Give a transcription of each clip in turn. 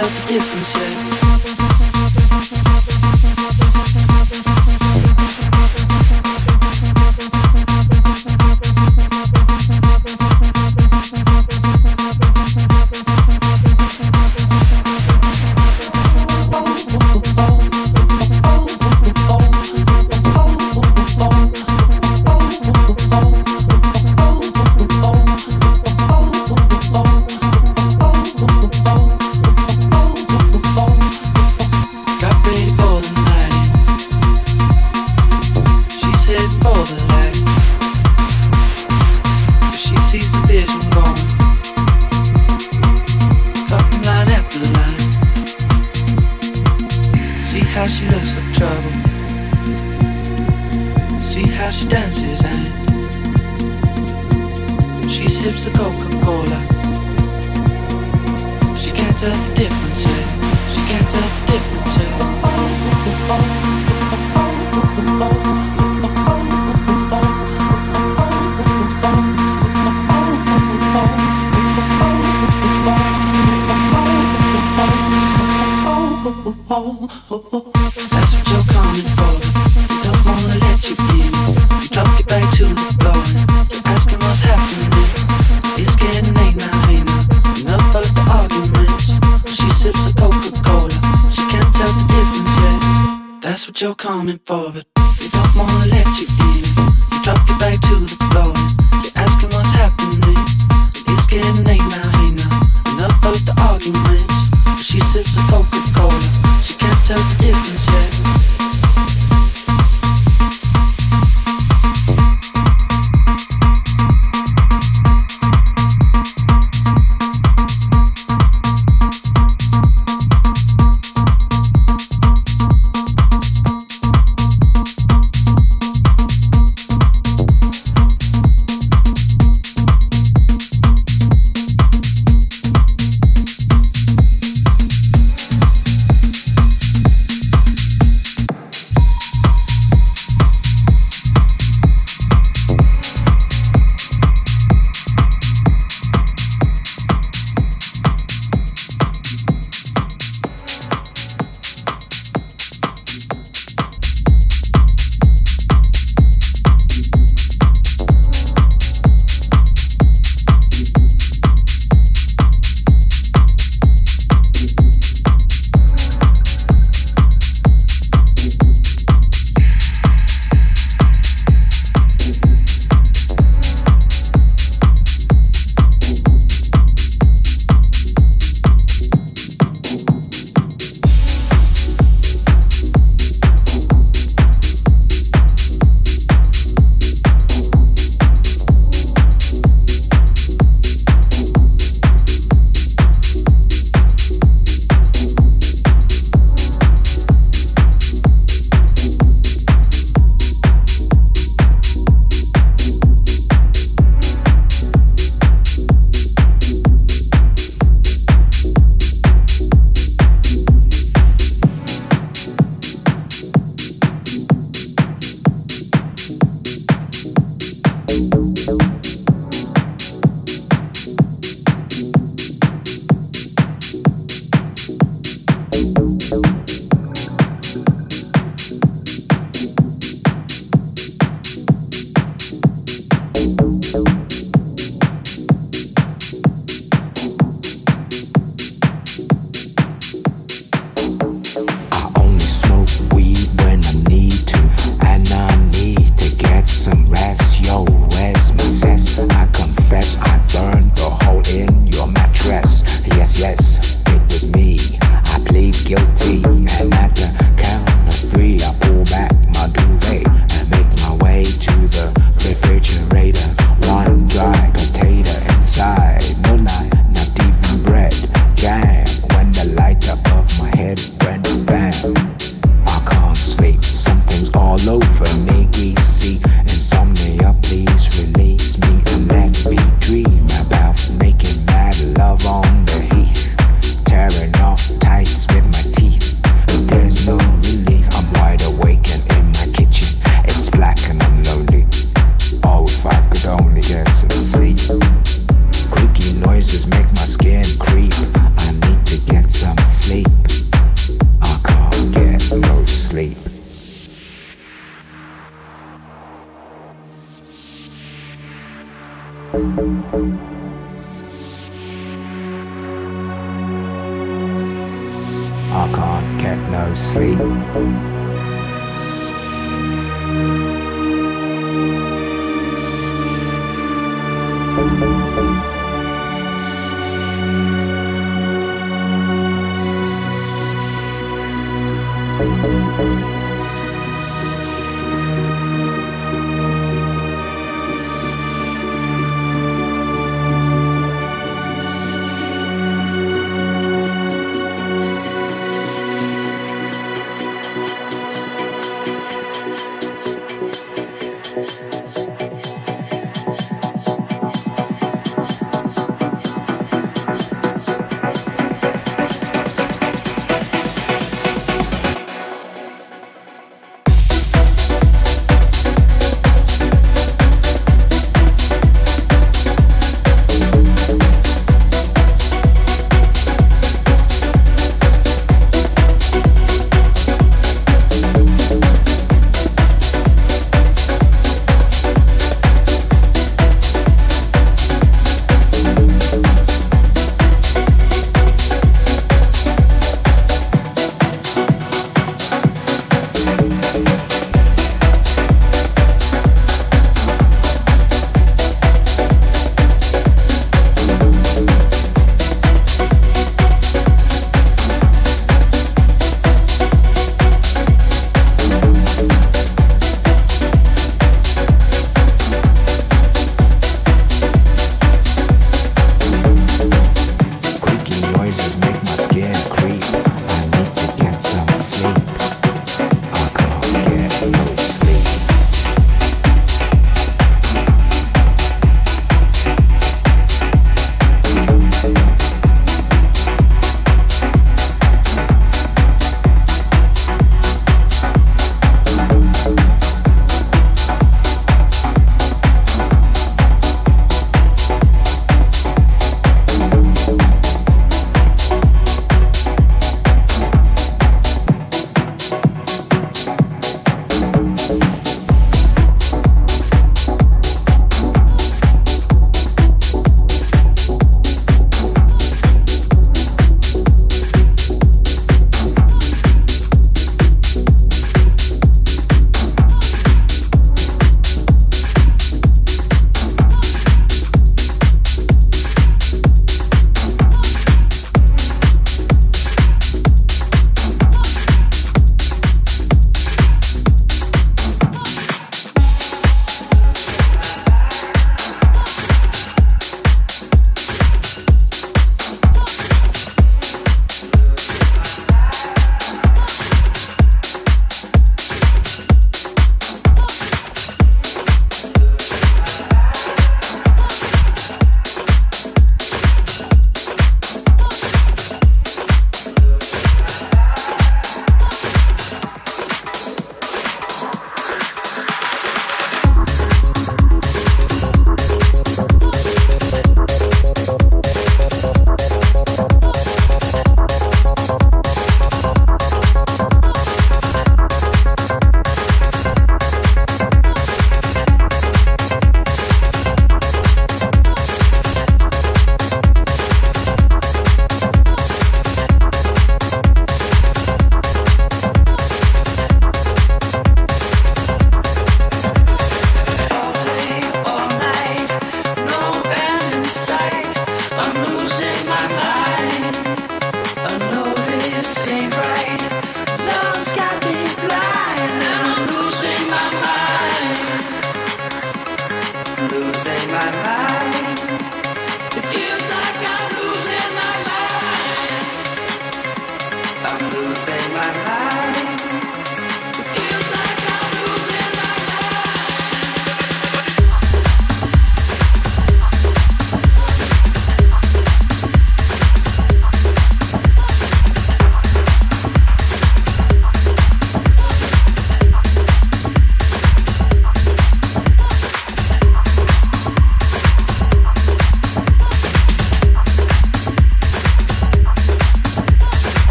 felt the difference yet.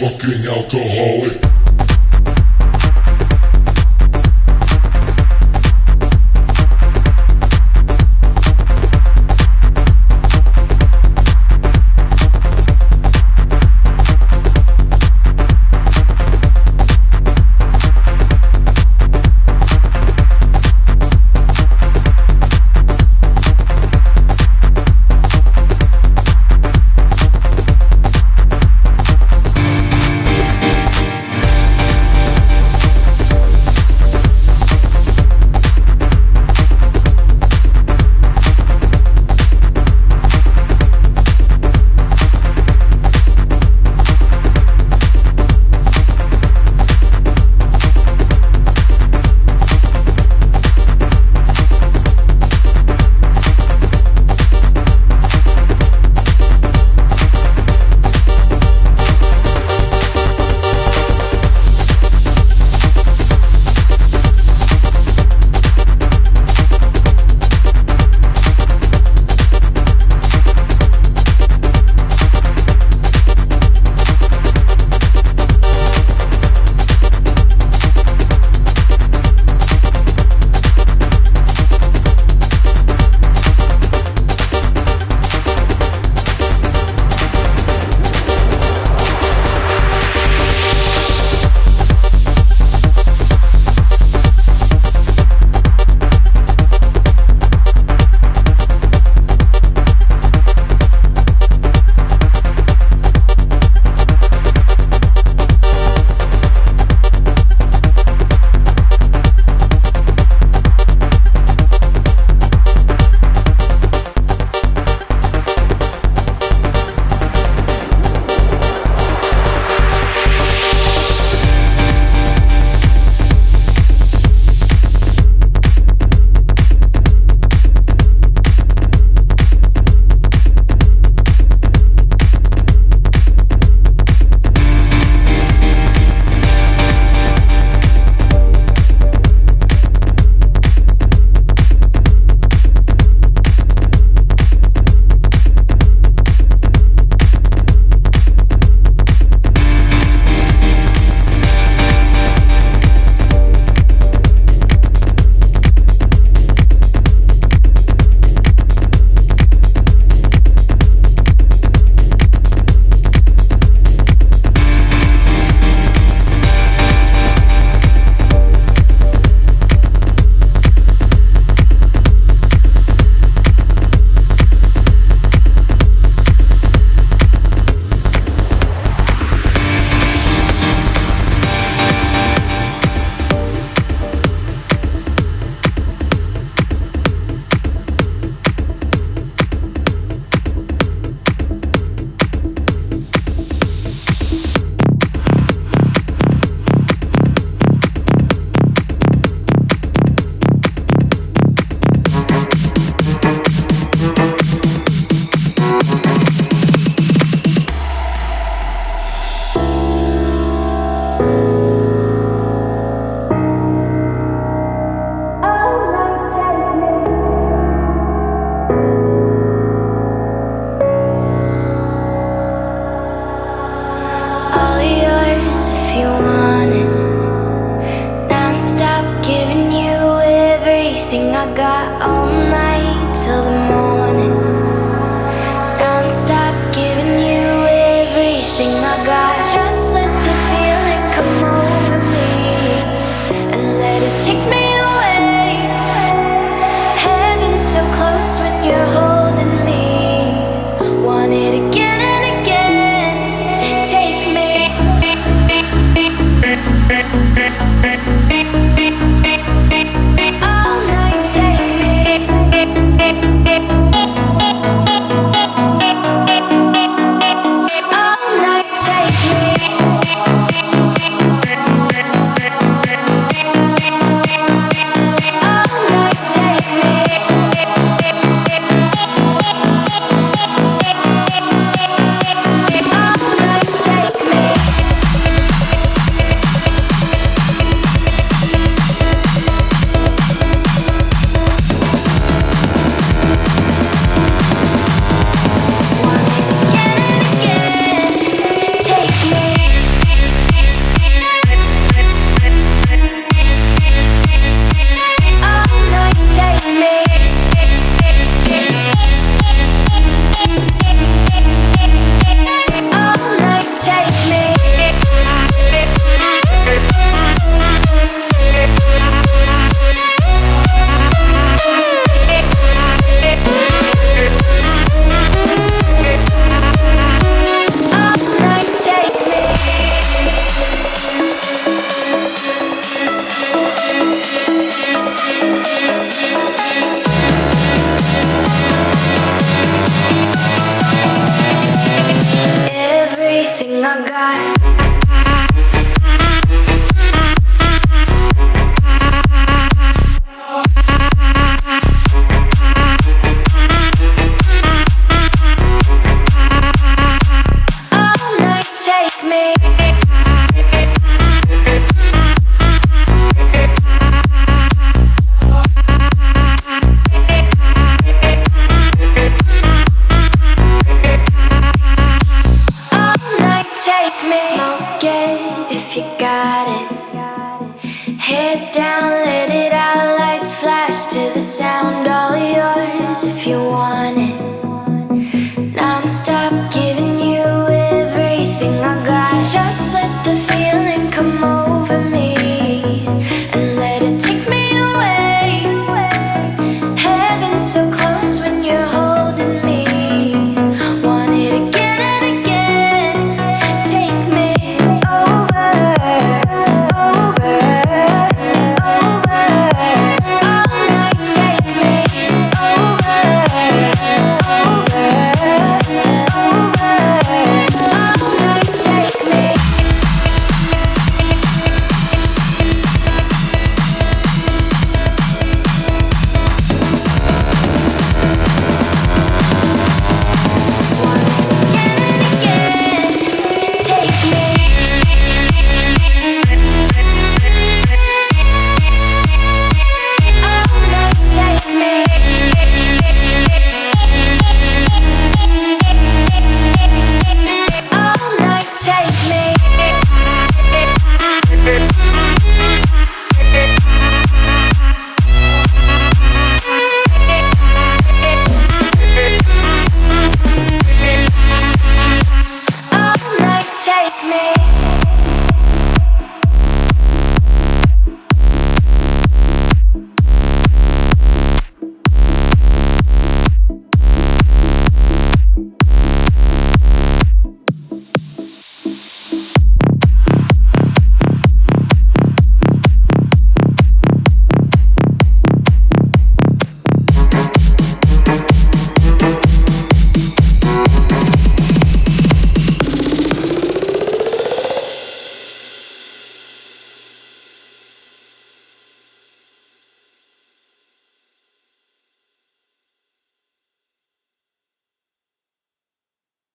Fucking alcoholic.